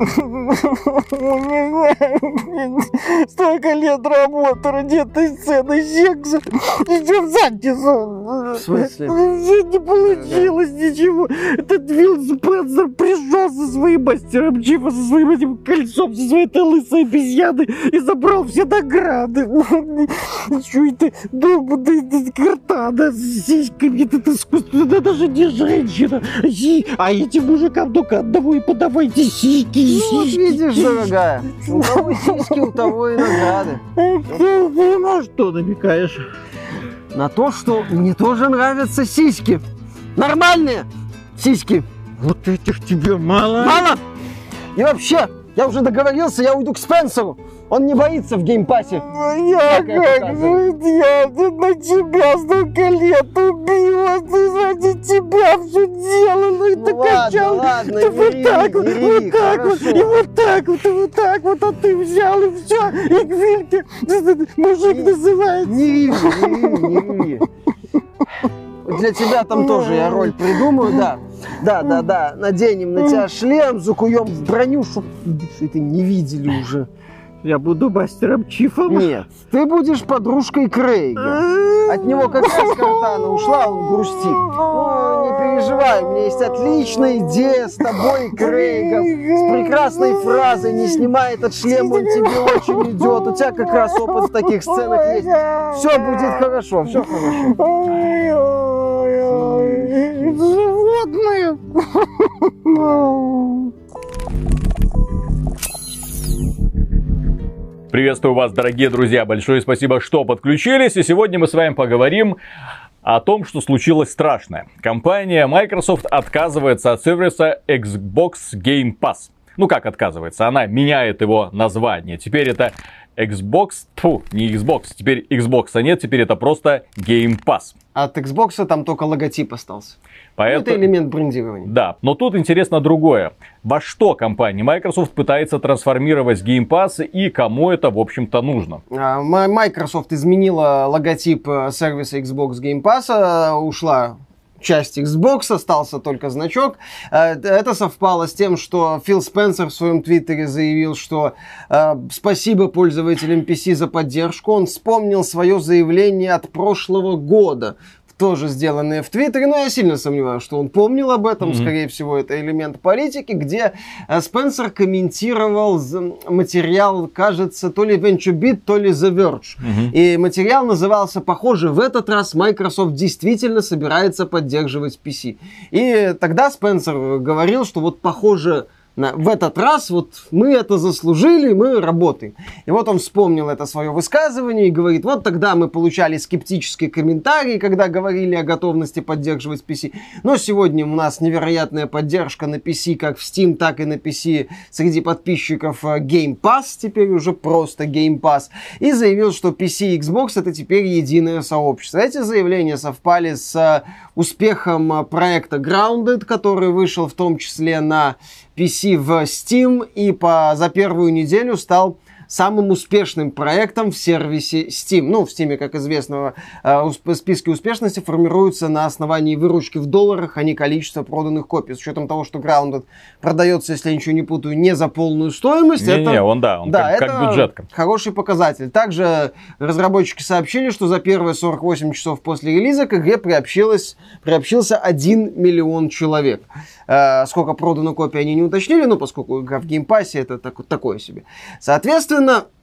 Столько лет работы ради этой сцены секса. Идем в задницу. В смысле? Не получилось ничего. Этот Вилл Спенсер пришел со своим мастером Чифа, со своим этим кольцом, со своей этой лысой обезьяной и забрал все награды. Что это? Долбанная картана с сиськами, это искусство, это даже не женщина. А этим мужикам только одного и подавайте сиськи. Ну, вот видишь, дорогая, у кого сиськи, у того и награды. Ты на что намекаешь? На то, что мне тоже нравятся сиськи. Нормальные сиськи. Вот этих тебе мало? Мало! И вообще, я уже договорился, я уйду к Спенсеру. Он не боится в Game Pass е. Ну, я как же, я на тебя столько лет убила, ты ради тебя все делала, ну и Ну ты ладно, качал, ладно, ты не вот так вот, не вот так вот, хорошо. и вот так вот, и вот так вот, а ты взял и все, и к Вильке мужик называется. Не риви, не риви, не риви. Для тебя там тоже я роль придумаю, да. Да, да, да. Наденем на тебя шлем, закуем в броню, чтоб это не видели уже. Я буду мастером Чифом. Нет, ты будешь подружкой Крейга. От него как раз Картана ушла, он грустит. Ну, не переживай, у меня есть отличная идея с тобой, Крейгом. С прекрасной фразой «Не снимай этот шлем, он тебе очень идет». У тебя как раз опыт в таких сценах есть. Все будет хорошо, все хорошо. Животные. Приветствую вас, дорогие друзья. Большое спасибо, что подключились. И сегодня мы с вами поговорим о том, что случилось страшное. Компания Microsoft отказывается от сервиса Xbox Game Pass. Ну как отказывается? Она меняет его название. Теперь это Xbox, тьфу, не Xbox, теперь Xbox, а нет, теперь это просто Game Pass. От Xbox там только логотип остался. Ну, Это Поэтому... элемент брендирования. Да, но тут интересно другое. Во что компания Microsoft пытается трансформировать Game Pass и кому это, в общем-то, нужно? А, Microsoft изменила логотип э, сервиса Xbox Game Pass, э, ушла часть Xbox, остался только значок. Э, Это совпало с тем, что Фил Спенсер в своем твиттере заявил, что э, спасибо пользователям PC за поддержку. Он вспомнил свое заявление от прошлого года, тоже сделанное в Твиттере, но я сильно сомневаюсь, что он помнил об этом. Мгм. Скорее всего, это элемент политики, где э, Спенсер комментировал материал, кажется, то ли VentureBeat, то ли The Verge. И материал назывался похоже, в этот раз Microsoft действительно собирается поддерживать PC. И тогда Спенсер говорил, что вот похоже в этот раз вот мы это заслужили, мы работаем. И вот он вспомнил это свое высказывание и говорит, вот тогда мы получали скептические комментарии, когда говорили о готовности поддерживать PC. Но сегодня у нас невероятная поддержка на PC, как в Steam, так и на PC среди подписчиков э, Game Pass, теперь уже просто Game Pass. И заявил, что PC и Xbox это теперь единое сообщество. Эти заявления совпали с э, успехом э, проекта Grounded, который вышел в том числе на PC в Steam и по, за первую неделю стал самым успешным проектом в сервисе Steam. Ну, в Steam, как известно, э, списки успешности формируются на основании выручки в долларах, а не количества проданных копий. С учетом того, что Grounded продается, если я ничего не путаю, не за полную стоимость. это- Не-не, он да, он да, как, это как бюджетка. хороший показатель. Также разработчики сообщили, что за первые 48 часов после релиза к игре приобщилось, приобщился 1 миллион человек. Э, сколько продано копий они не уточнили, но поскольку игра в Game Pass е, это так- такое себе. Соответственно,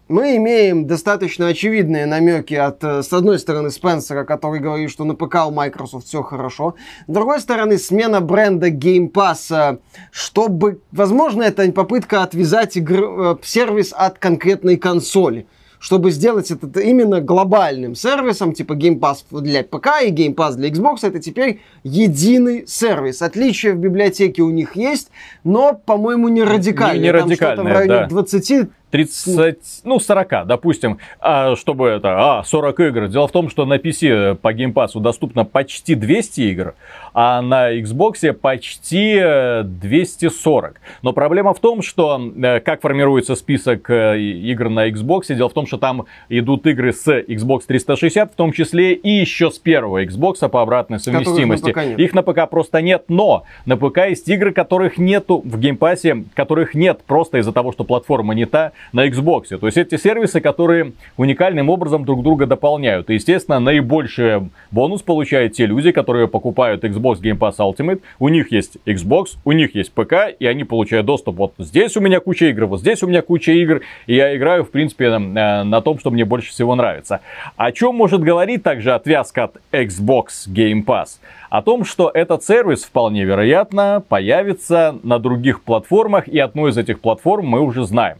мы имеем достаточно очевидные намеки от, э, с одной стороны, Спенсера, который говорит, что на ПК у Microsoft все хорошо. С другой стороны, смена бренда Game Pass, э, чтобы, возможно, это попытка отвязать игр- э, сервис от конкретной консоли чтобы сделать это именно глобальным сервисом, типа Game Pass для ПК и Game Pass для Xbox, это теперь единый сервис. Отличия в библиотеке у них есть, но, по-моему, не радикальные. не Там что-то радикальные, в районе да. 20 30, ну, 40, допустим, а, чтобы это, а, 40 игр. Дело в том, что на PC по Game Pass доступно почти 200 игр, а на Xbox почти 240. Э, Но проблема в том, что э, как формируется список э, игр на Xbox, дело в том, что там идут игры с Xbox 360, в том числе и еще с первого Xbox по обратной совместимости. На Их на ПК просто нет, но на ПК есть игры, которых нету в Game Pass, которых нет просто из-за того, что платформа не та, на Xbox. То есть эти сервисы, которые уникальным образом друг друга дополняют. И, естественно, наибольший бонус получают те люди, которые покупают Xbox Game Pass Ultimate. У них есть Xbox, у них есть ПК, и они получают доступ. Вот здесь у меня куча игр, вот здесь у меня куча игр, и я играю, в принципе, на, на том, что мне больше всего нравится. О чем может говорить также отвязка от Xbox Game Pass? О том, что этот сервис вполне вероятно появится на других платформах, и одну из этих платформ мы уже знаем.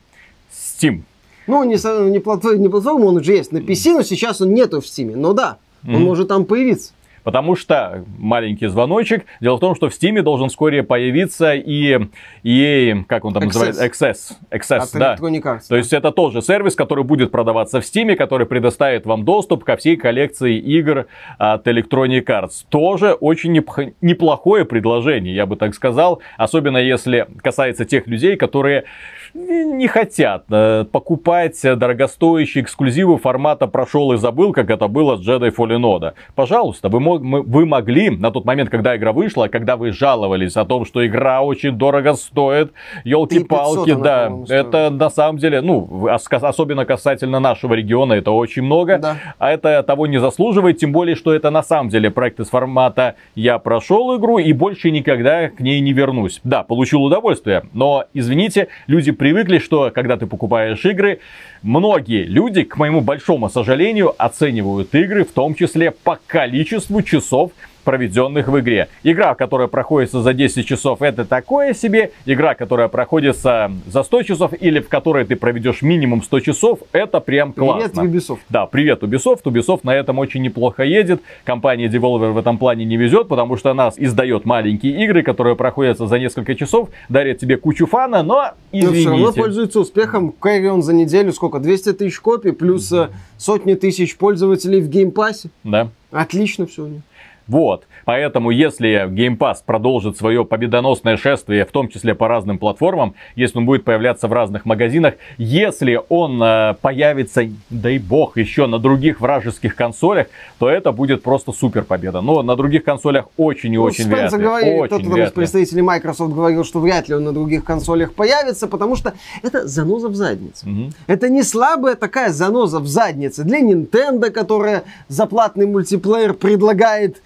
Steam. Ну, не, не, платформа, не платформа, он уже есть на PC, но сейчас он нету в Steam. Но да, он mm-hmm. может там появиться. Потому что маленький звоночек. Дело в том, что в Steam должен вскоре появиться и EA, как он там Access. называется, Access. Access, От да. Arts, То есть это тоже сервис, который будет продаваться в Steam, который предоставит вам доступ ко всей коллекции игр от Electronic Arts. Тоже очень неплохое предложение, я бы так сказал. Особенно если касается тех людей, которые не хотят э, покупать дорогостоящие эксклюзивы формата прошел и забыл, как это было с Jedi Fallen Order. Пожалуйста, вы, вы могли на тот момент, когда игра вышла, когда вы жаловались о том, что игра очень дорого стоит, елки-палки, да, это на самом деле, ну, особенно касательно нашего региона, это очень много, да. а это того не заслуживает, тем более, что это на самом деле проект из формата «я прошел игру и больше никогда к ней не вернусь». Да, получил удовольствие, но, извините, люди привыкли, что когда ты покупаешь игры, многие люди, к моему большому сожалению, оценивают игры, в том числе по количеству часов, проведенных в игре. Игра, которая проходится за 10 часов, это такое себе. Игра, которая проходится за 100 часов или в которой ты проведешь минимум 100 часов, это прям классно. Привет, Ubisoft. Да, привет, Ubisoft. Ubisoft на этом очень неплохо едет. Компания Devolver в этом плане не везет, потому что она издает маленькие игры, которые проходятся за несколько часов, дарят тебе кучу фана, но извините. Но все равно пользуется успехом. Carrion за неделю сколько? 200 тысяч копий, плюс mm-hmm. сотни тысяч пользователей в Game Pass е. Да. Отлично все у них. Вот. Поэтому, если Game Pass продолжит свое победоносное шествие, в том числе по разным платформам, если он будет появляться в разных магазинах, если он э, появится, дай бог, еще на других вражеских консолях, то это будет просто супер победа. Но на других консолях очень и ну, очень вряд ли. Говорили, очень кто-то из представителей Microsoft говорил, что вряд ли он на других консолях появится, потому что это заноза в заднице. Угу. Это не слабая такая заноза в заднице для Nintendo, которая за платный мультиплеер предлагает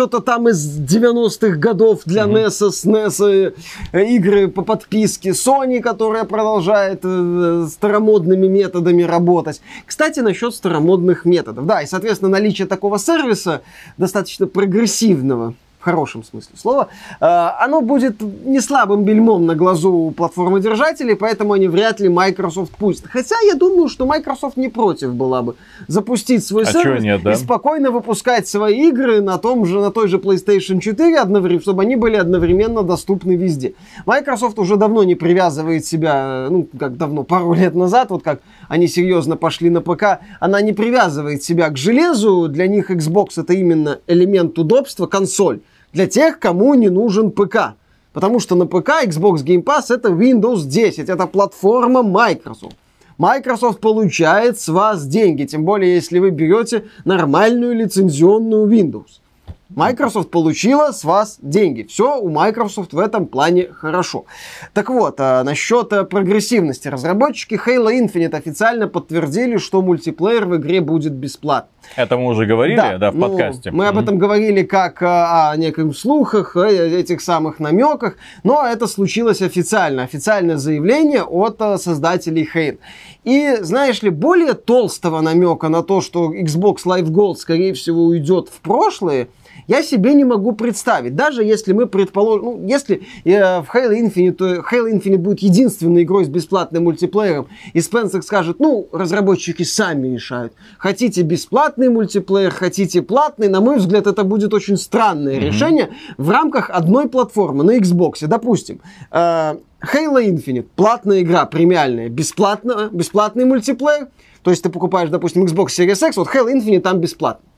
что-то там из 90-х годов для mm-hmm. NES, SNES, э, игры по подписке. Sony, которая продолжает э, старомодными методами работать. Кстати, насчет старомодных методов. Да, и, соответственно, наличие такого сервиса достаточно прогрессивного в хорошем смысле слова, э, оно будет не слабым бельмом на глазу платформодержателей, поэтому они вряд ли Microsoft пустят. Хотя я думаю, что Microsoft не против была бы запустить свой а сервис нет, да? и спокойно выпускать свои игры на, том же, на той же PlayStation 4, одновременно, чтобы они были одновременно доступны везде. Microsoft уже давно не привязывает себя, ну, как давно, пару лет назад, вот как они серьезно пошли на ПК, она не привязывает себя к железу, для них Xbox это именно элемент удобства, консоль для тех, кому не нужен ПК. Потому что на ПК Xbox Game Pass это Windows 10, это платформа Microsoft. Microsoft получает с вас деньги, тем более если вы берете нормальную лицензионную Windows. Microsoft получила с вас деньги. Все у Microsoft в этом плане хорошо. Так вот, а, насчет а, прогрессивности. Разработчики Halo Infinite официально подтвердили, что мультиплеер в игре будет бесплатным. Это мы уже говорили, да, да в ну, подкасте. Мы mm-hmm. об этом говорили как а, о неких слухах, о этих самых намеках, но это случилось официально. Официальное заявление от создателей Halo. И, знаешь ли, более толстого намека на то, что Xbox Live Gold, скорее всего, уйдет в прошлое, я себе не могу представить. Даже если мы предположим, ну, если э, в Halo Infinite, Halo Infinite будет единственной игрой с бесплатным мультиплеером, и Спенсер скажет, ну, разработчики сами решают. Хотите бесплатный мультиплеер, хотите платный, на мой взгляд, это будет очень странное mm-hmm. решение в рамках одной платформы на Xbox. Допустим, э, Halo Infinite, платная игра, премиальная, бесплатно, бесплатный мультиплеер. То есть ты покупаешь, допустим, Xbox Series X, вот Halo Infinite там бесплатно.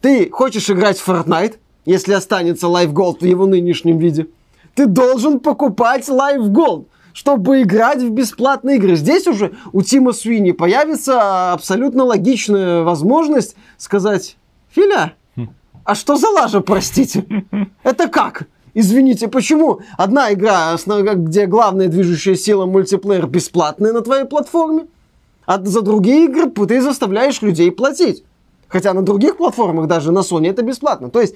Ты хочешь играть в Fortnite, если останется Live Gold в его нынешнем виде, ты должен покупать Live Gold чтобы играть в бесплатные игры. Здесь уже у Тима Суини появится абсолютно логичная возможность сказать, Филя, а что за лажа, простите? Это как? Извините, почему одна игра, где главная движущая сила мультиплеер бесплатная на твоей платформе, а за другие игры ты заставляешь людей платить? Хотя на других платформах, даже на Sony, это бесплатно. То есть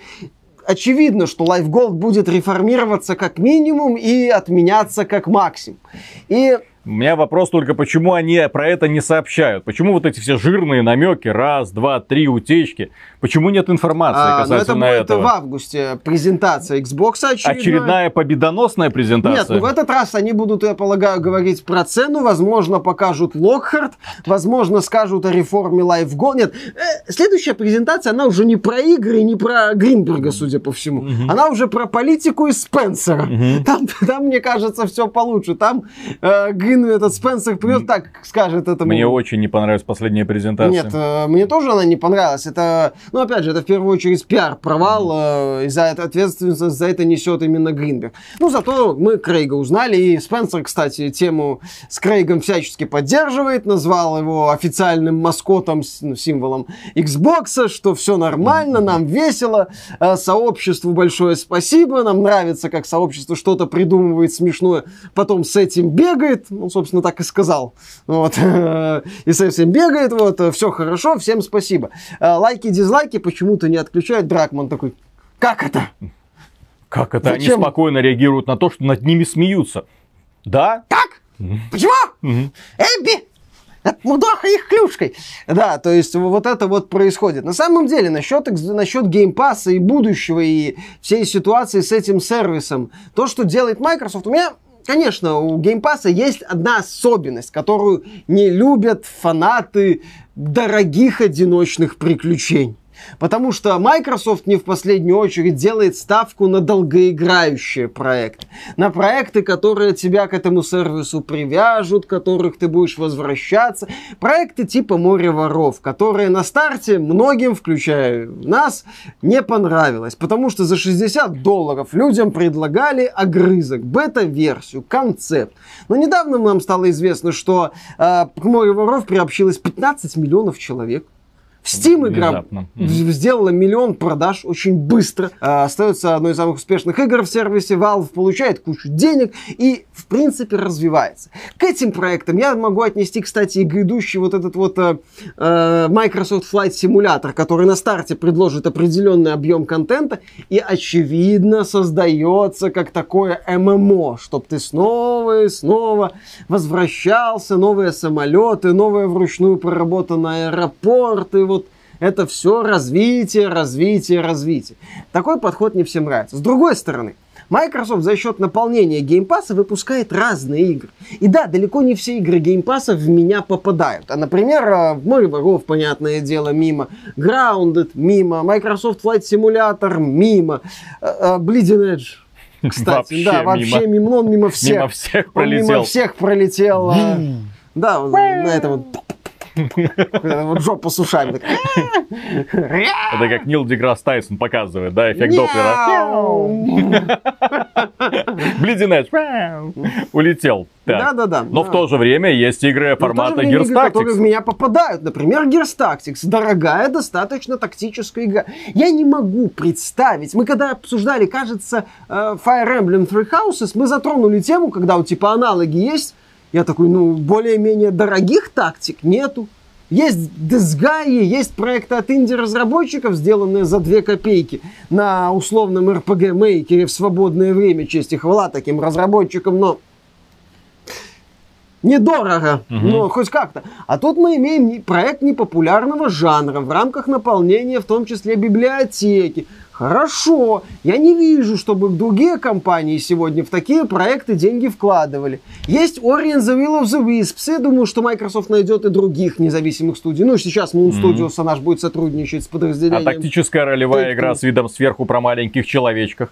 очевидно, что Life Gold будет реформироваться как минимум и отменяться как максимум. И у меня вопрос только, почему они про это не сообщают? Почему вот эти все жирные намеки, раз, два, три утечки? Почему нет информации а, ну, касательно это этого? в августе презентация Xbox очередная. Очередная победоносная презентация? Нет, ну в этот раз они будут, я полагаю, говорить про цену, возможно, покажут Lockhart, возможно, скажут о реформе Live Gold. Нет, э, следующая презентация, она уже не про игры, не про Гринберга, судя по всему. Угу. Она уже про политику и Спенсера. Угу. Там, там, мне кажется, все получше. Там э, Грин, этот Спенсер придет, так скажет этому. Мне очень не понравилась последняя презентация. Нет, э, мне тоже она не понравилась. Это ну, опять же, это в первую очередь пиар-провал, э, и за это ответственность за это несет именно Гринберг. Ну, зато мы Крейга узнали, и Спенсер, кстати, тему с Крейгом всячески поддерживает, назвал его официальным маскотом, ну, символом Xbox, что все нормально, нам весело, э, сообществу большое спасибо, нам нравится, как сообщество что-то придумывает смешное, потом с этим бегает, ну, собственно, так и сказал, вот, и с этим бегает, вот, все хорошо, всем спасибо. Э, лайки, дизлайки, дизлайки почему-то не отключает. Дракман такой, как это? Как это? Зачем? Они спокойно реагируют на то, что над ними смеются. Да? Как? Почему? Эбби, мудоха их клюшкой. Да, то есть вот это вот происходит. На самом деле, насчет, насчет геймпасса и будущего, и всей ситуации с этим сервисом, то, что делает Microsoft, у меня Конечно, у геймпасса есть одна особенность, которую не любят фанаты дорогих одиночных приключений. Потому что Microsoft не в последнюю очередь делает ставку на долгоиграющие проекты. На проекты, которые тебя к этому сервису привяжут, которых ты будешь возвращаться. Проекты типа «Море воров», которые на старте многим, включая нас, не понравилось. Потому что за 60 долларов людям предлагали огрызок, бета-версию, концепт. Но недавно нам стало известно, что э, к «Море воров» приобщилось 15 миллионов человек. Steam игра сделала миллион продаж очень быстро. А, остается одной из самых успешных игр в сервисе. Valve получает кучу денег и, в принципе, развивается. К этим проектам я могу отнести, кстати, и грядущий вот этот вот э, э Microsoft Flight Simulator, который на старте предложит определенный объем контента и, очевидно, создается как такое ММО, чтобы ты снова и снова возвращался, новые самолеты, новые вручную проработанные аэропорты, вот это все развитие, развитие, развитие. Такой подход не всем нравится. С другой стороны, Microsoft за счет наполнения Game Pass а выпускает разные игры. И да, далеко не все игры Game Pass а в меня попадают. А, например, в Море воров, понятное дело, мимо. Grounded мимо. Microsoft Flight Simulator мимо. Э, э, Bleeding Edge кстати, вообще да, вообще мимо, мимо, он мимо всех. Мимо всех пролетел. Мимо всех пролетел. да, на этом вот жопу с ушами. Это как Нил Деграсс Тайсон показывает, да, эффект Доплера. Блидинэдж улетел. Да, да, да. Но в то же время есть игры формата Gears Tactics. которые в меня попадают. Например, Gears Tactics. Дорогая, достаточно тактическая игра. Я не могу представить. Мы когда обсуждали, кажется, э, Fire Emblem Three Houses, мы затронули тему, когда у типа аналоги есть я такой, ну, более-менее дорогих тактик нету. Есть дизгаи, есть проекты от инди-разработчиков, сделанные за 2 копейки на условном RPG-мейкере в свободное время. Честь и хвала таким разработчикам, но недорого, угу. но хоть как-то. А тут мы имеем проект непопулярного жанра в рамках наполнения, в том числе библиотеки. Хорошо, я не вижу, чтобы другие компании сегодня в такие проекты деньги вкладывали. Есть Ori and the Will of the Wisps. Я думаю, что Microsoft найдет и других независимых студий. Ну, сейчас Moon Studios, mm-hmm. наш будет сотрудничать с подразделением. А тактическая ролевая игра с видом сверху про маленьких человечках?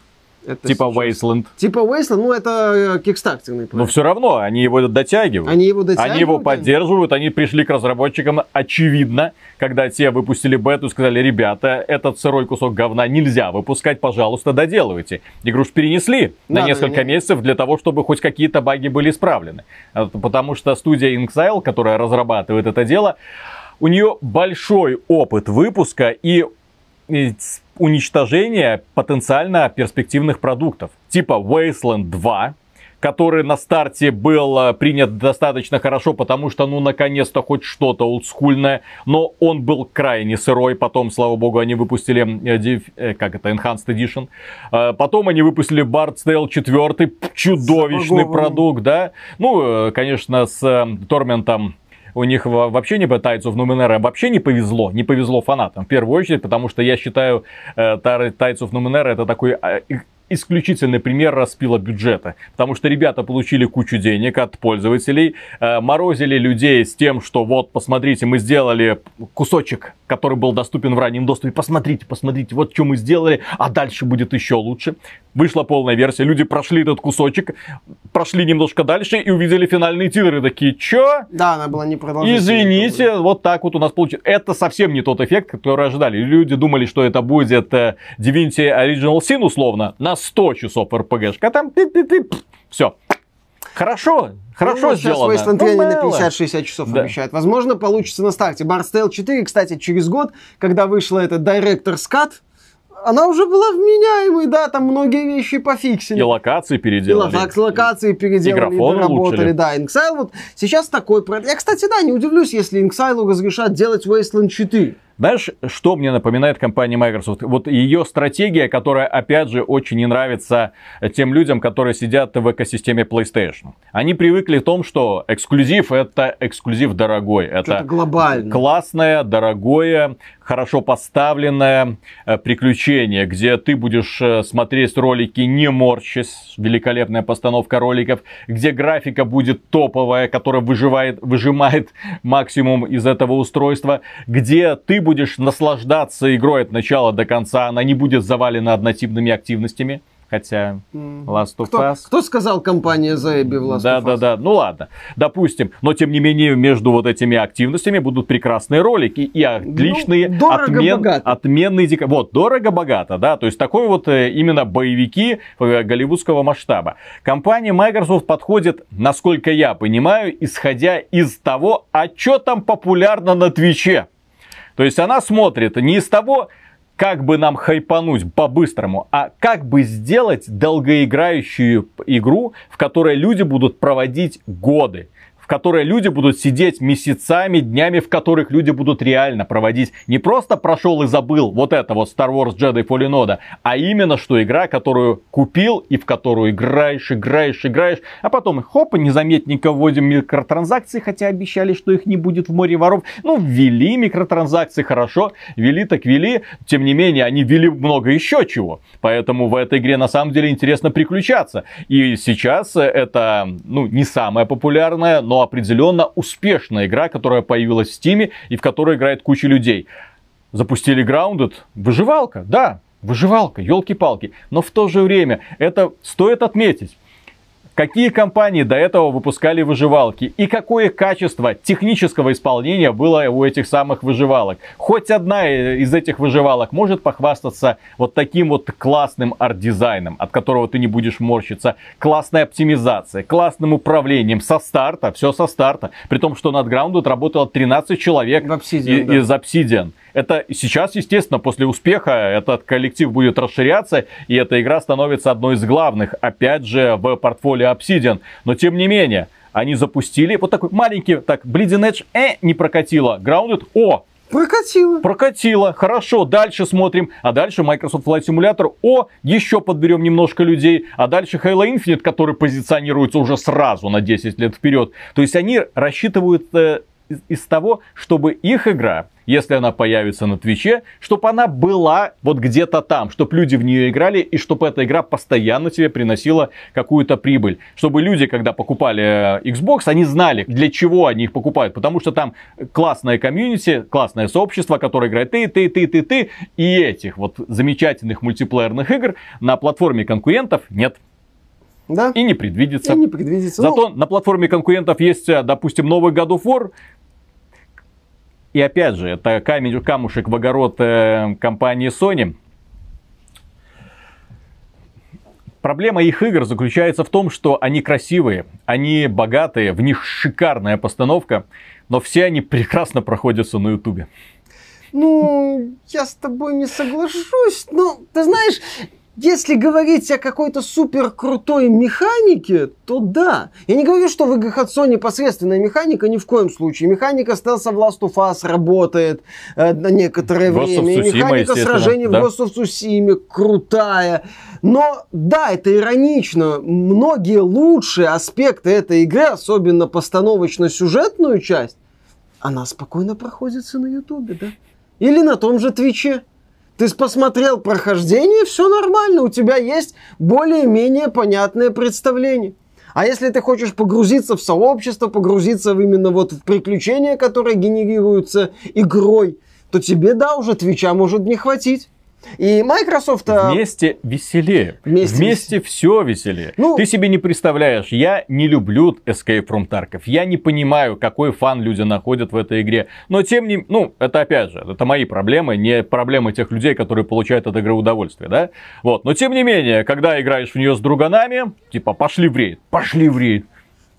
Это типа сейчас. Wasteland. Типа Wasteland, ну это э, кикстартерный проект. Но все равно они его дотягивают. Они его дотягивают? Они его поддерживают, они пришли к разработчикам, очевидно, когда те выпустили бету и сказали, ребята, этот сырой кусок говна нельзя выпускать, пожалуйста, доделывайте. Игру ж перенесли на Да, несколько не- месяцев для того, чтобы хоть какие-то баги были исправлены. А, Потому что студия Inxile, которая разрабатывает это дело, у нее большой опыт выпуска и уничтожения потенциально перспективных продуктов. Типа Wasteland 2, который на старте был э, принят достаточно хорошо, потому что, ну, наконец-то хоть что-то олдскульное, но он был крайне сырой, потом, слава богу, они выпустили, э, э, как это, Enhanced Edition, потом они выпустили Bard's Tale 4, п- чудовищный продукт, да, ну, конечно, с Торментом у них во- вообще не Tides of Numenera вообще не повезло, не повезло фанатам. В первую очередь, потому что я считаю э, of Numenera это такой и- исключительный пример распила бюджета. Потому что ребята получили кучу денег от пользователей, э, морозили людей с тем, что вот, посмотрите, мы сделали кусочек, который был доступен в раннем доступе. Посмотрите, посмотрите, вот что мы сделали, а дальше будет еще лучше. Вышла полная версия, люди прошли этот кусочек, прошли немножко дальше и увидели финальные титры. Такие, чё? Да, она была не. Извините, вот так вот у нас получилось. Это совсем не тот эффект, который ожидали. Люди думали, что это будет э, Divinity Original Sin условно на 100 часов RPG. А там все. Хорошо, хорошо ну, сейчас сделано. Wasteland 3 Ну, на мало. 50-60 часов Да. обещают. Возможно, получится на старте. Bard's Tale 4, кстати, через год, когда вышла эта Director's Cut, она уже была вменяемой, да, там многие вещи пофиксили. И локации И переделали. локац- локации переделали, и графон доработали, да. Inxile вот сейчас такой проект. Я, кстати, да, не удивлюсь, если Inxile разрешат делать Wasteland 4. Знаешь, что мне напоминает компания Microsoft? Вот ее стратегия, которая, опять же, очень не нравится тем людям, которые сидят в экосистеме PlayStation. Они привыкли к тому, что эксклюзив это эксклюзив дорогой. Это глобально. классное, дорогое, хорошо поставленное э, приключение, где ты будешь э, смотреть ролики не морщась, великолепная постановка роликов, где графика будет топовая, которая выживает, выжимает максимум из этого устройства, где ты будешь наслаждаться игрой от начала до конца, она не будет завалена однотипными активностями. Хотя Last of Кто, Us... кто сказал компания Заеби в Last Да, of Us? да. Ну ладно, допустим. Но тем не менее, между вот этими активностями будут прекрасные ролики и отличные, Ну, дорого-богато. отменные дика- Вот, дорого-богато, да. То есть такой вот э, именно боевики э, голливудского масштаба. Компания Microsoft подходит, насколько я понимаю, исходя из того, а что там популярно на Твиче. То есть она смотрит не из того, как бы нам хайпануть по-быстрому, а как бы сделать долгоиграющую игру, в которой люди будут проводить годы которой люди будут сидеть месяцами, днями, в которых люди будут реально проводить. Не просто прошел и забыл вот это вот Star Wars Jedi Fallen Order, а именно что игра, которую купил и в которую играешь, играешь, играешь, а потом хоп, незаметненько вводим микротранзакции, хотя обещали, что их не будет в море воров. Ну, ввели микротранзакции, хорошо, ввели так ввели, тем не менее, они ввели много еще чего. Поэтому в этой игре на самом деле интересно приключаться. И сейчас это, ну, не самая популярная, но определенно успешная игра, которая появилась в Стиме и в которой играет куча людей. Запустили Grounded, выживалка, да, выживалка, елки-палки. Но в то же время это стоит отметить. Какие компании до этого выпускали выживалки и какое качество технического исполнения было у этих самых выживалок. Хоть одна из этих выживалок может похвастаться вот таким вот классным арт-дизайном, от которого ты не будешь морщиться, классной оптимизацией, классным управлением со старта, все со старта. При том, что над Grounded работало 13 человек Obsidian, и- да. из Obsidian. Это сейчас, естественно, после успеха этот коллектив будет расширяться, и эта игра становится одной из главных, опять же, в портфолио Obsidian. Но тем не менее, они запустили вот такой маленький, так, Bleeding Edge, э, не прокатило. Grounded, о, Прокатило. прокатило, хорошо, дальше смотрим, а дальше Microsoft Flight Simulator, о, еще подберем немножко людей, а дальше Halo Infinite, который позиционируется уже сразу на 10 лет вперед. То есть они рассчитывают э, из- из того, чтобы их игра если она появится на Твиче, чтобы она была вот где-то там, чтобы люди в нее играли, и чтобы эта игра постоянно тебе приносила какую-то прибыль. Чтобы люди, когда покупали э, Xbox, они знали, для чего они их покупают. Потому что там классное комьюнити, классное сообщество, которое играет ты, ты, ты, ты, ты. И этих вот замечательных мультиплеерных игр на платформе конкурентов нет. Да? И не предвидится. И не предвидится. Зато ну... на платформе конкурентов есть, э, допустим, новый God of War. И опять же, это камень, камушек в огород э, компании Sony. Проблема их игр заключается в том, что они красивые, они богатые, в них шикарная постановка, но все они прекрасно проходятся на Ютубе. Ну, я с тобой не соглашусь. Но, ты знаешь, если говорить о какой-то супер крутой механике, то да. Я не говорю, что в Sony непосредственная механика, ни в коем случае. Механика стелса в Last of Us работает э, на некоторое Ghost время. Tsushima, механика сражений да. в Ghost of Tsushima крутая. Но да, это иронично. Многие лучшие аспекты этой игры, особенно постановочно-сюжетную часть, она спокойно проходится на Ютубе, да? Или на том же Твиче. Ты посмотрел прохождение, все нормально, у тебя есть более-менее понятное представление. А если ты хочешь погрузиться в сообщество, погрузиться в именно вот в приключения, которые генерируются игрой, то тебе, да, уже Твича может не хватить. И Microsoft... а, Вместе веселее. Вместе Вместе, все веселее. Ну- Ты себе не представляешь, я не люблю Escape from Tarkov. Я не понимаю, какой фан люди находят в этой игре. Но тем не... Ну, это опять же, это мои проблемы, не проблемы тех людей, которые получают от игры удовольствие, да? Вот. Но тем не менее, когда играешь в нее с друганами, типа, пошли в рейд, пошли в рейд.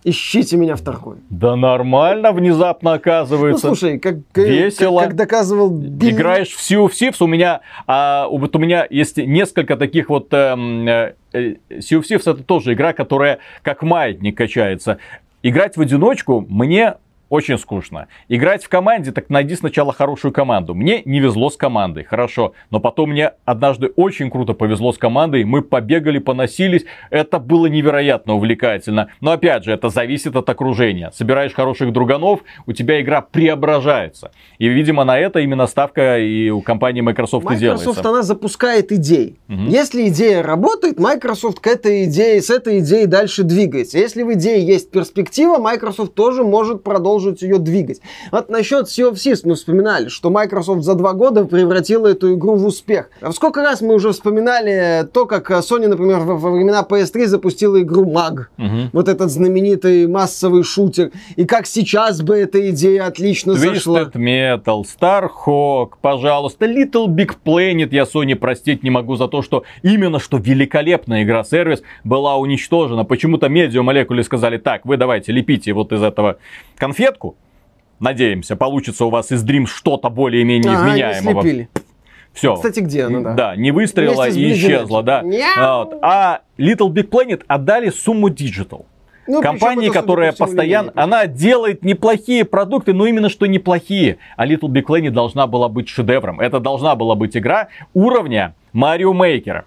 Ищите меня в Таркове. Да нормально внезапно Ну, оказывается. слушай, как, Весело. как, как доказывал Билли- Играешь в Sea of Thieves, у меня, а, вот у меня есть несколько таких вот... эм, э, э, sea of Thieves это тоже игра, которая как маятник качается. Играть в одиночку мне очень скучно. Играть в команде, так найди сначала хорошую команду. Мне не везло с командой, хорошо. Но потом мне однажды очень круто повезло с командой. Мы побегали, поносились. Это было невероятно увлекательно. Но опять же, это зависит от окружения. Собираешь хороших друганов, у тебя игра преображается. И, видимо, на это именно ставка и у компании Microsoft, и Microsoft, делается. она запускает идеи. Если идея работает, Microsoft к этой идее, с этой идеей дальше двигается. Если в идее есть перспектива, Microsoft тоже может продолжить ее двигать. Вот насчет Sea of Thieves мы вспоминали, что Microsoft за два года превратила эту игру в успех. А сколько раз мы уже вспоминали то, как Sony, например, во, времена PS3 запустила игру MAG. Мгм. Вот этот знаменитый массовый шутер. И как сейчас бы эта идея отлично зашла. Twisted Metal, Starhawk, пожалуйста, Little Big Planet я Sony простить не могу за то, что именно что великолепная игра-сервис была уничтожена. Почему-то Media Molecule сказали, так, вы давайте лепите вот из этого конфетку. Надеемся, получится у вас из Dream что-то более-менее не вменяемого. Все. Кстати, где она, да? Да, не выстрелила и исчезла, да. Вот. А Little Big Planet отдали сумму Digital. Ну, Компании, которая постоянно, она делает неплохие продукты, но именно что неплохие. А Little Big Planet должна была быть шедевром. Это должна была быть игра уровня Марио Мейкера.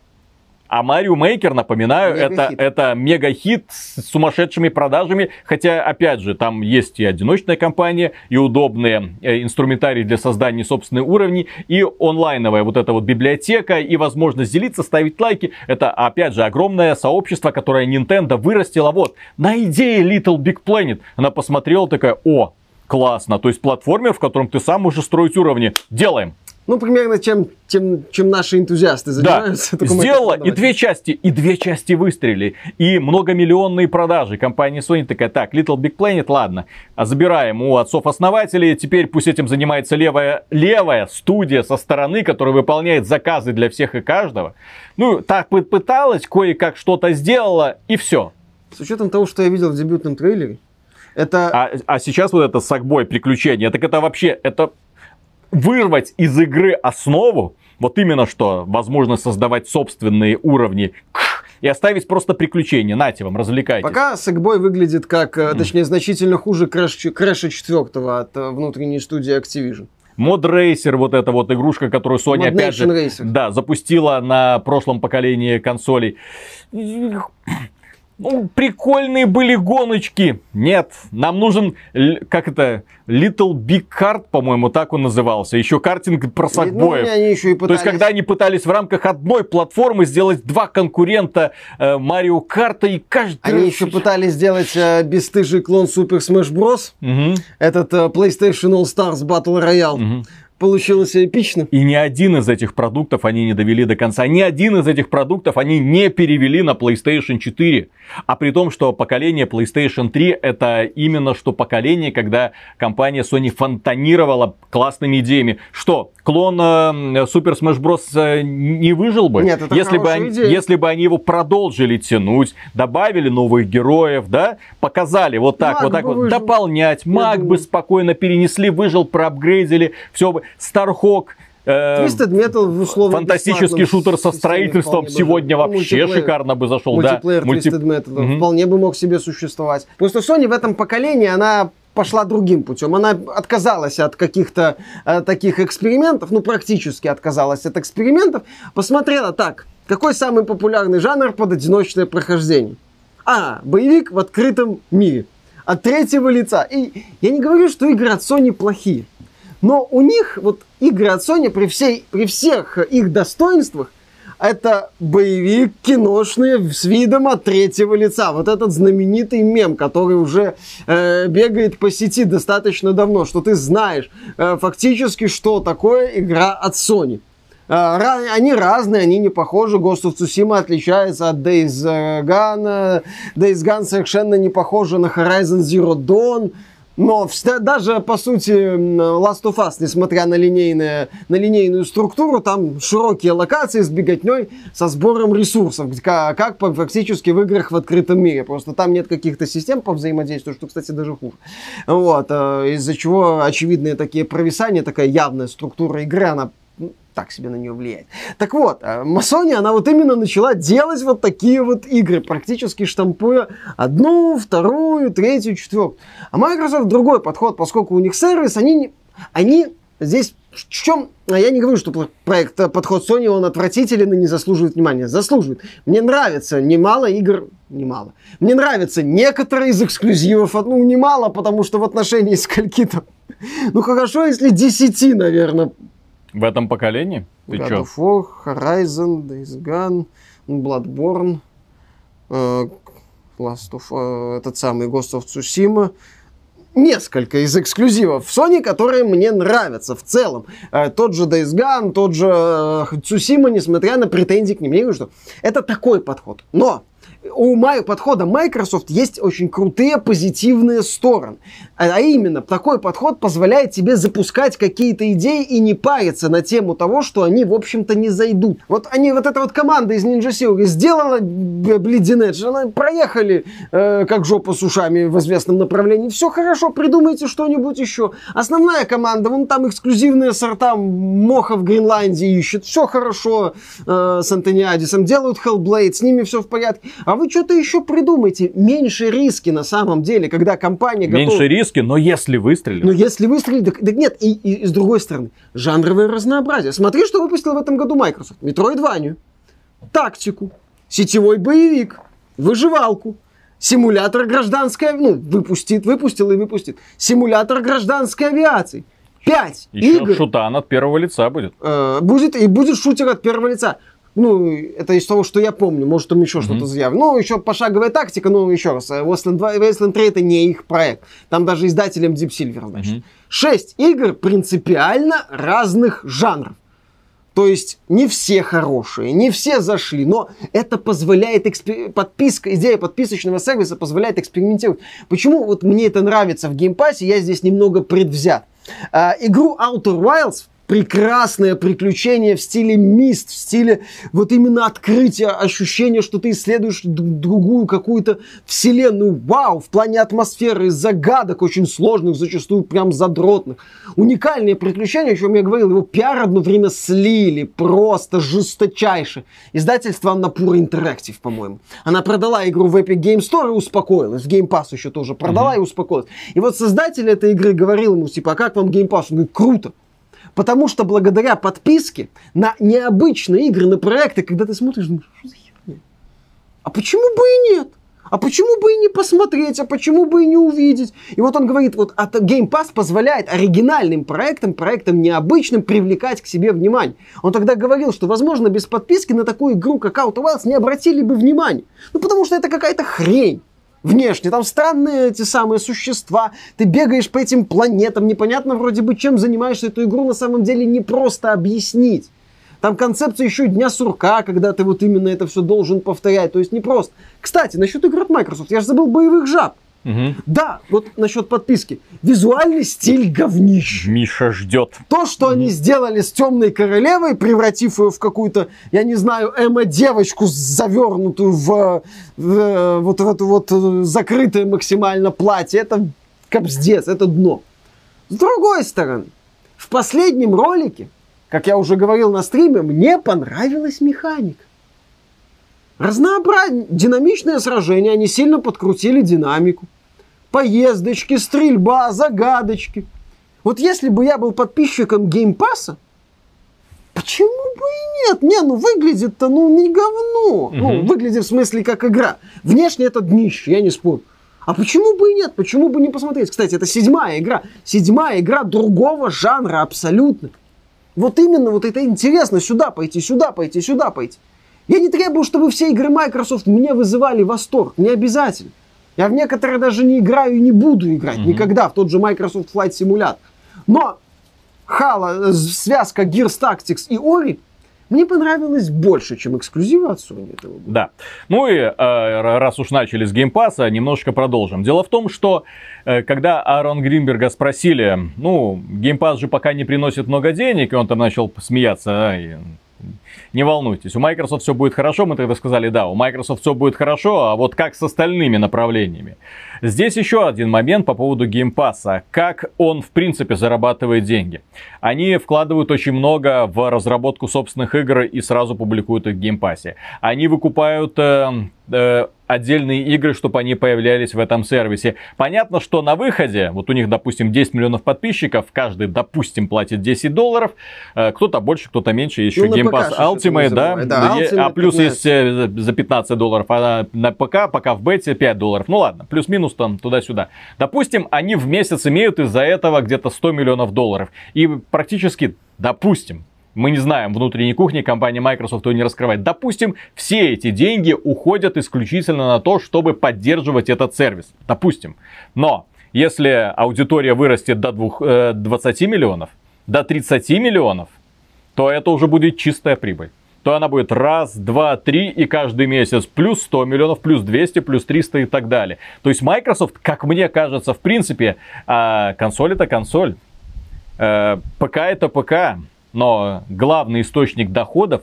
А Марио Мейкер, напоминаю, это, Мега-хит. это мега-хит с сумасшедшими продажами. Хотя, опять же, там есть и одиночная компания, и удобные э, инструментарии для создания собственных уровней, и онлайновая вот эта вот библиотека, и возможность делиться, ставить лайки. Это, опять же, огромное сообщество, которое Nintendo вырастила. Вот, на идее Little Big Planet. Она посмотрела такая, о, классно. То есть платформер, в котором ты сам можешь строить уровни. Делаем. Ну, примерно чем, тем, чем наши энтузиасты Да, занимаются. мы сделала, и две части, и две части выстрелили, и многомиллионные продажи. Компания Sony такая, так, Little Big Planet, ладно, а забираем у отцов-основателей, теперь пусть этим занимается левая, левая студия со стороны, которая выполняет заказы для всех и каждого. Ну, так пыталась, кое-как что-то сделала, и все. С учетом того, что я видел в дебютном трейлере, это... А, а сейчас вот это Sackboy приключение, так это вообще, это вырвать из игры основу, вот именно что, возможность создавать собственные уровни, и оставить просто приключения. Нате вам, развлекайтесь. Пока Sackboy выглядит как, э, точнее, значительно хуже Crash, Crash а 4 от э, внутренней студии Activision. Mod Racer, вот эта вот игрушка, которую Sony Mod опять же Racer. да, запустила на прошлом поколении консолей. Ну, прикольные были гоночки. Нет, нам нужен, как это, Little Big Kart, по-моему, так он назывался. Еще картинг про сакбоев. Ну, они еще и пытались... То есть, когда они пытались в рамках одной платформы сделать два конкурента э, Марио Карта и каждый... Они еще пытались сделать э, бесстыжий клон Super Smash Bros. Угу. Этот э, PlayStation All Stars Battle Royale. Угу. Получилось эпично. И ни один из этих продуктов они не довели до конца. Ни один из этих продуктов они не перевели на PlayStation 4. А при том, что поколение PlayStation 3 это именно что поколение, когда компания Sony фонтанировала классными идеями. Что, клон Super Smash Bros. Не выжил бы? Нет, это если бы, они, идея. если бы они его продолжили тянуть, добавили новых героев, да, показали вот так, маг вот так вот, выжил. дополнять, Я маг думаю. бы спокойно перенесли, выжил, проапгрейдили, все бы. Starhawk, Э, Twisted Metal в условно Фантастический шутер со строительством сегодня бы, вообще шикарно бы зашел. Мультиплеер да? Twisted Metal угу. вполне бы мог себе существовать. Просто Sony в этом поколении, она пошла другим путем. Она отказалась от каких-то э, таких экспериментов, ну практически отказалась от экспериментов. Посмотрела так, какой самый популярный жанр под одиночное прохождение? А, боевик в открытом мире. От третьего лица. И я не говорю, что игры от Sony плохие. Но у них вот игры от Sony при, всей, при всех их достоинствах это боевик киношный с видом от третьего лица. Вот этот знаменитый мем, который уже э, бегает по сети достаточно давно, что ты знаешь э, фактически, что такое игра от Sony. Э, они разные, они не похожи. Ghost of Tsushima отличается от Days Gone. Days Gone совершенно не похожа на Horizon Zero Dawn. Но даже, по сути, Last of Us, несмотря на, линейное, на линейную структуру, там широкие локации с беготней, со сбором ресурсов, как, как фактически в играх в открытом мире. Просто там нет каких-то систем по взаимодействию, что, кстати, даже хуже. Вот, э, из-за чего очевидные такие провисания, такая явная структура игры, она так себе на нее влияет. Так вот, э, Sony, она вот именно начала делать вот такие вот игры, практически штампуя одну, вторую, третью, четвертую. А Microsoft другой подход, поскольку у них сервис, они, они здесь в чем, а я не говорю, что проект, э, подход Sony, он отвратителен и не заслуживает внимания. Заслуживает. Мне нравится немало игр, немало. Мне нравятся некоторые из эксклюзивов, ну, немало, потому что в отношении скольки-то, ну, хорошо, если десяти, наверное, в этом поколении? Ты God чё? of War, Horizon, Days Gone, Bloodborne, э, Last of, э, этот самый Ghost of Tsushima. Несколько из эксклюзивов Sony, которые мне нравятся в целом. Э, тот же Days Gone, тот же э, Tsushima, несмотря на претензии к ним. Я говорю, что это такой подход. Но у подхода Microsoft есть очень крутые позитивные стороны. А именно, такой подход позволяет тебе запускать какие-то идеи и не париться на тему того, что они, в общем-то, не зайдут. Вот они, вот эта вот команда из Ninja Theory сделала Bleeding Edge, она проехали э, как жопа с ушами в известном направлении. Все хорошо, придумайте что-нибудь еще. Основная команда, вон там эксклюзивные сорта моха в Гренландии ищет. Все хорошо э, с Антониадисом. Делают Hellblade, с ними все в порядке. А вы что-то еще придумайте. Меньше риски на самом деле, когда компания Меньше готова... риски, но если выстрелит. Но если выстрелит, так, так нет. И, и, и с другой стороны, жанровое разнообразие. Смотри, что выпустил в этом году Microsoft. Metroidvania, тактику, сетевой боевик, выживалку, симулятор гражданской, ну, выпустит, выпустил и выпустит. Симулятор гражданской авиации. Пять Еще игр. шутан от первого лица будет. Э, будет, и будет шутер от первого лица. Ну, это из того, что я помню. Может, там еще mm-hmm. что-то заявлено. Ну, еще пошаговая тактика, ну, еще раз. Wasteland 2 Wasteland 3 это не их проект. Там даже издателем Deep Silver, значит. Mm-hmm. Шесть игр принципиально разных жанров. То есть не все хорошие, не все зашли, но это позволяет экспер... подписка, идея подписочного сервиса позволяет экспериментировать. Почему вот мне это нравится в Game Pass е, я здесь немного предвзят. А, игру Outer Wilds прекрасное приключение в стиле Myst, в стиле вот именно открытия, ощущения, что ты исследуешь другую какую-то вселенную. Вау, в плане атмосферы, загадок очень сложных, зачастую прям задротных. Уникальное приключение, о чем я говорил, его пиар одно время слили, просто жесточайше. Издательство Annapurna Interactive, по-моему. Она продала игру в Epic Game Store и успокоилась. В Game Pass еще тоже продала mm-hmm. и успокоилась. И вот создатель этой игры говорил ему, типа, а как вам Game Pass? Он говорит, круто. Потому что благодаря подписке на необычные игры, на проекты, когда ты смотришь, думаешь, что за херня? А почему бы и нет? А почему бы и не посмотреть, а почему бы и не увидеть? И вот он говорит, вот а Game Pass позволяет оригинальным проектам, проектам необычным привлекать к себе внимание. Он тогда говорил, что, возможно, без подписки на такую игру, как Outer Wilds, не обратили бы внимания. Ну, потому что это какая-то хрень внешне. Там странные эти самые существа. Ты бегаешь по этим планетам, непонятно вроде бы, чем занимаешься эту игру на самом деле не просто объяснить. Там концепция еще дня сурка, когда ты вот именно это все должен повторять. То есть не просто. Кстати, насчет игр от Microsoft, я же забыл боевых жаб. Угу. Да, вот насчет подписки. Визуальный стиль говнищ. Миша ждет. То, что они сделали с темной королевой, превратив ее в какую-то, я не знаю, эмо-девочку, завернутую в, в вот в это вот э, закрытое максимально платье, это капздец, это дно. С другой стороны, в последнем ролике как я уже говорил на стриме, мне понравилась механика. Разнообразие, динамичное сражение, они сильно подкрутили динамику. Поездочки, стрельба, загадочки. Вот если бы я был подписчиком геймпаса, почему бы и нет? Не, ну выглядит-то, ну, не говно. Угу. Ну, выглядит в смысле как игра. Внешне это днище, я не спорю. А почему бы и нет? Почему бы не посмотреть? Кстати, это седьмая игра. Седьмая игра другого жанра абсолютно. Вот именно вот это интересно, сюда пойти, сюда пойти, сюда пойти. Я не требую, чтобы все игры Microsoft мне вызывали восторг, не обязательно. Я в некоторые даже не играю и не буду играть mm-hmm. никогда в тот же Microsoft Flight Simulator. Но Halo, э, связка Gears Tactics и Ori мне понравилось больше, чем эксклюзивы от Sony этого года. Да. Ну и э, раз уж начали с Game Pass а, немножко продолжим. Дело в том, что э, когда Аарон Гринберга спросили, ну, Game Pass же пока не приносит много денег, и он там начал смеяться, не волнуйтесь, у Microsoft все будет хорошо. Мы тогда сказали, да, у Microsoft все будет хорошо, а вот как с остальными направлениями? Здесь еще один момент по поводу Game Pass а. Как он, в принципе, зарабатывает деньги. Они вкладывают очень много в разработку собственных игр и сразу публикуют их в Game Pass е. Они выкупают э, э, отдельные игры, чтобы они появлялись в этом сервисе. Понятно, что на выходе, вот у них, допустим, 10 миллионов подписчиков, каждый, допустим, платит 10 долларов, э, кто-то больше, кто-то меньше, еще ну, Game Pass Ultimate, да, да Ultimate, а плюс 15. есть э, за 15 долларов, а на ПК пока в бете 5 долларов. Ну ладно, плюс-минус там туда-сюда. Допустим, они в месяц имеют из-за этого где-то 100 миллионов долларов. И практически, допустим, мы не знаем внутренней кухни компании Microsoft ее не раскрывать. Допустим, все эти деньги уходят исключительно на то, чтобы поддерживать этот сервис. Допустим. Но если аудитория вырастет до 20 э, миллионов, до 30 миллионов, то это уже будет чистая прибыль то она будет раз, два, три и каждый месяц плюс 100 миллионов, плюс 200, плюс 300 и так далее. То есть Microsoft, как мне кажется, в принципе, а консоль это консоль, э, ПК это ПК, но главный источник доходов,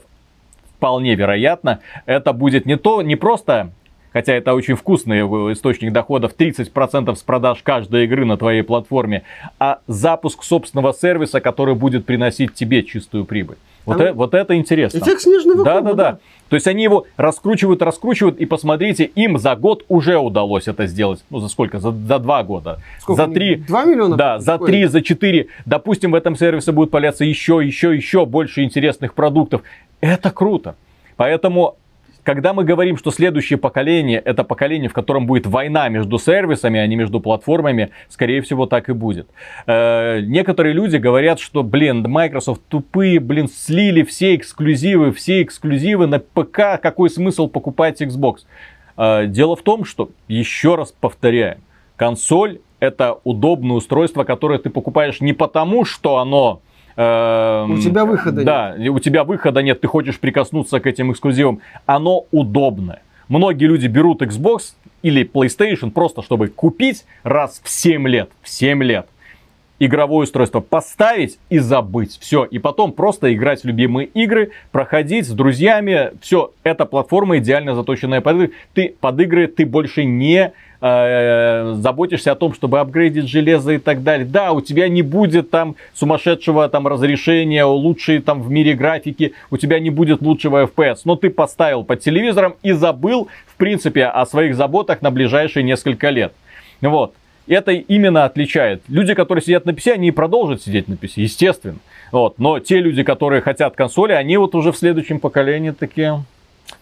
вполне вероятно, это будет не то, не просто хотя это очень вкусный источник доходов, 30% с продаж каждой игры на твоей платформе, а запуск собственного сервиса, который будет приносить тебе чистую прибыль. Вот, э, вот это интересно. Эффект снежного да, да, да. То есть они его раскручивают, раскручивают, и посмотрите, им за год уже удалось это сделать. Ну, за сколько? За, за два года. Сколько? За три. Два миллиона? Да, за три, за четыре. Допустим, в этом сервисе будет появляться еще, еще, еще больше интересных продуктов. Это круто. Поэтому когда мы говорим, что следующее поколение это поколение, в котором будет война между сервисами, а не между платформами, скорее всего так и будет. Э, некоторые люди говорят, что, блин, Microsoft тупые, блин, слили все эксклюзивы, все эксклюзивы на ПК, какой смысл покупать Xbox? Э, дело в том, что, еще раз повторяю, консоль это удобное устройство, которое ты покупаешь не потому, что оно у тебя выхода да, нет. Да, у тебя выхода нет, ты хочешь прикоснуться к этим эксклюзивам. Оно удобное. Многие люди берут Xbox или PlayStation просто, чтобы купить раз в 7 лет. В 7 лет игровое устройство поставить и забыть. Все. И потом просто играть в любимые игры, проходить с друзьями. Все. Эта платформа идеально заточенная под игры. Ты под игры ты больше не э, заботишься о том, чтобы апгрейдить железо и так далее. Да, у тебя не будет там сумасшедшего там разрешения, лучшей там в мире графики, у тебя не будет лучшего FPS, но ты поставил под телевизором и забыл, в принципе, о своих заботах на ближайшие несколько лет. Вот это именно отличает. Люди, которые сидят на PC, они и продолжат сидеть на PC, естественно. Вот. Но те люди, которые хотят консоли, они вот уже в следующем поколении такие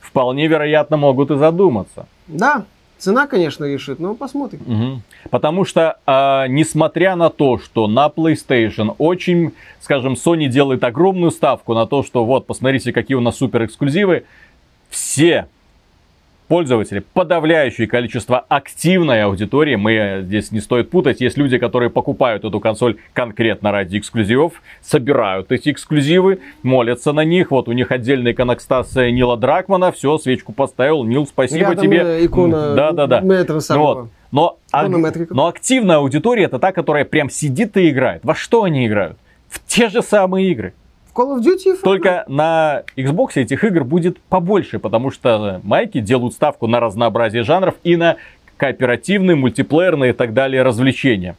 вполне вероятно могут и задуматься. Да, Цена, конечно, решит, но посмотрим. Угу. Потому что, э, несмотря на то, что на PlayStation очень, скажем, Sony делает огромную ставку на то, что вот, посмотрите, какие у нас супер эксклюзивы, все пользователи, подавляющее количество активной аудитории, мы здесь не стоит путать, есть люди, которые покупают эту консоль конкретно ради эксклюзивов, собирают эти эксклюзивы, молятся на них, вот у них отдельная иконостас Нила Дракмана, все, свечку поставил, Нил, спасибо Рядом тебе. э, икона да, да, да. этого самого. Вот. Но, Метрика. но активная аудитория это та, которая прям сидит и играет. Во что они играют? В те же самые игры. Call of Duty. Только на Xbox этих игр будет побольше, потому что майки делают ставку на разнообразие жанров и на кооперативные, мультиплеерные и так далее развлечения.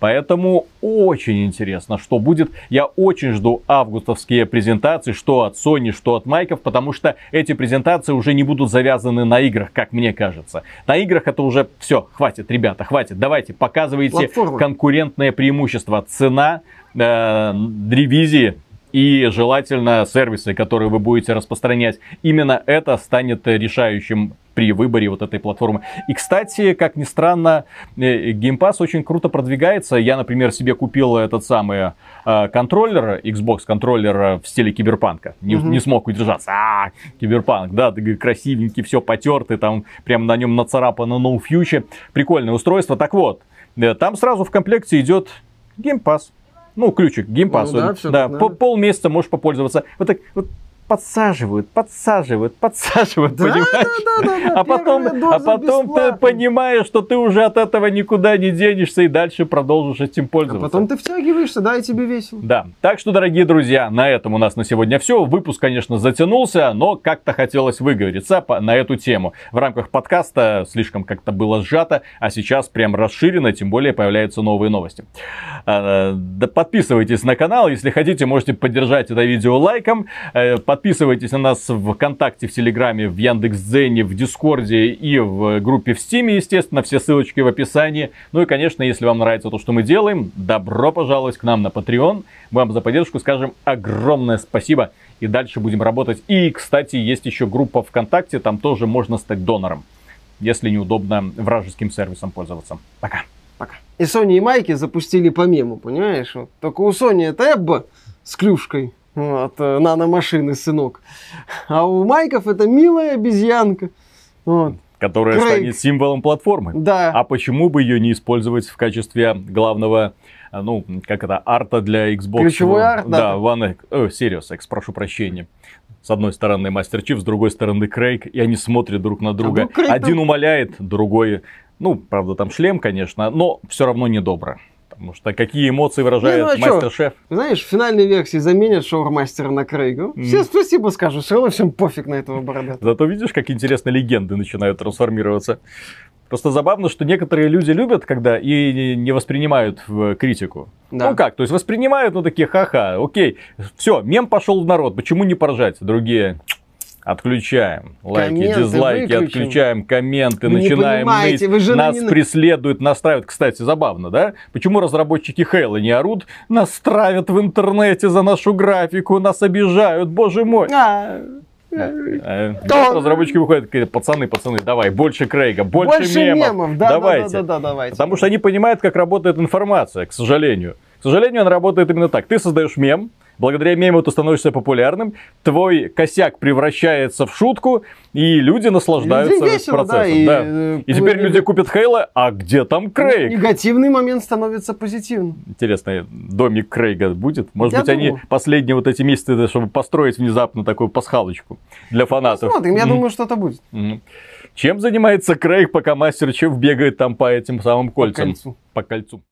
Поэтому очень интересно, что будет. Я очень жду августовские презентации, что от Sony, что от Майков, потому что эти презентации уже не будут завязаны на играх, как мне кажется. На играх это уже все, хватит, ребята, хватит. Давайте, показывайте Платформа. конкурентное преимущество. Цена, э, ревизии и желательно сервисы, которые вы будете распространять. Именно это станет решающим при выборе вот этой платформы. И, кстати, как ни странно, э, Game Pass очень круто продвигается. Я, например, себе купил этот самый э, контроллер, Xbox контроллер э, в стиле киберпанка. Не, Мгм. не смог удержаться. А, киберпанк, да, красивенький, все потертый, там прям на нем нацарапано No Future. Прикольное устройство. Так вот, э, там сразу в комплекте идет Game Pass. Ну, ключик, Pass. Ну да, да, по- надо. полмесяца можешь попользоваться. Вот так вот подсаживают, подсаживают, подсаживают, Да, понимаешь? да, да, да, А потом, а потом ты понимаешь, что ты уже от этого никуда не денешься и дальше продолжишь этим А пользоваться. потом ты втягиваешься, да, и тебе весело. Да, так что, дорогие друзья, на этом у нас на сегодня все. Выпуск, конечно, затянулся, но как-то хотелось выговориться на эту тему. В рамках подкаста слишком как-то было сжато, а сейчас прям расширено, тем более появляются новые новости. А, да подписывайтесь на канал, если хотите, можете поддержать это видео лайком. Э, Подписывайтесь на нас в ВКонтакте, в Телеграме, в Яндекс.Дзене, в Дискорде и в группе в Стиме, естественно, все ссылочки в описании. Ну и, конечно, если вам нравится то, что мы делаем, добро пожаловать к нам на Patreon. Мы вам за поддержку скажем огромное спасибо и дальше будем работать. И, кстати, есть еще группа ВКонтакте, там тоже можно стать донором, если неудобно вражеским сервисом пользоваться. Пока. Пока. И Sony и Майки запустили по мему, понимаешь? Только у Sony это Эбба с клюшкой. Вот, э, наномашины, сынок. А у Майков это милая обезьянка. Вот. Которая Крейг. станет символом платформы. Да. А почему бы ее не использовать в качестве главного, а, ну, как это, арта для Xbox? Ключевой арт, да. Да, One X, э, Serious X, прошу прощения. С одной стороны Мастер Чиф, с другой стороны Крейг, и они смотрят друг на друга. ну, Крейг Один умоляет, другой, ну, правда, там шлем, конечно, но все равно недобро. Потому что какие эмоции выражает Не, ну а? Мастер-шеф? Знаешь, в финальной версии заменят шоурмастера на Крейга. Все спасибо скажут, все равно всем пофиг на этого бородатого. Зато видишь, как интересно легенды начинают трансформироваться. Просто забавно, что некоторые люди любят, когда и не воспринимают в критику. Да. Ну как, то есть воспринимают, ну такие, ха-ха, окей, все, мем пошел в народ, почему не поржать? Другие, отключаем лайки, Комменты дизлайки, выключим. отключаем комменты, Вы не начинаем понимаете, ныть, вы же нас на- преследуют, настраивают. Кстати, забавно, да? Почему разработчики Хейла не орут? Нас травят в интернете за нашу графику, нас обижают, боже мой. А, Э, Да. Разработчики выходят, говорят, пацаны, пацаны, давай, больше Крейга, больше, Больше мемов, мемов, да, давайте. да, да, да, да, давайте. Потому что они понимают, как работает информация, к сожалению. К сожалению, она работает именно так. Ты создаешь мем, благодаря мему ты становишься популярным, твой косяк превращается в шутку, и люди наслаждаются Людям весело, процессом. да, и, да. э, И теперь ну, люди купят Хейла, а где там Крейг? Негативный момент становится позитивным. Интересно, домик Крейга будет? Может Я быть, они думаю. последние вот эти месяцы, чтобы построить внезапно такую пасхалочку для фанатов. Смотрим, я М. думаю, что-то будет. Чем занимается Крейг, пока Мастер Чеф бегает там по этим самым кольцам? кольцу. По кольцу.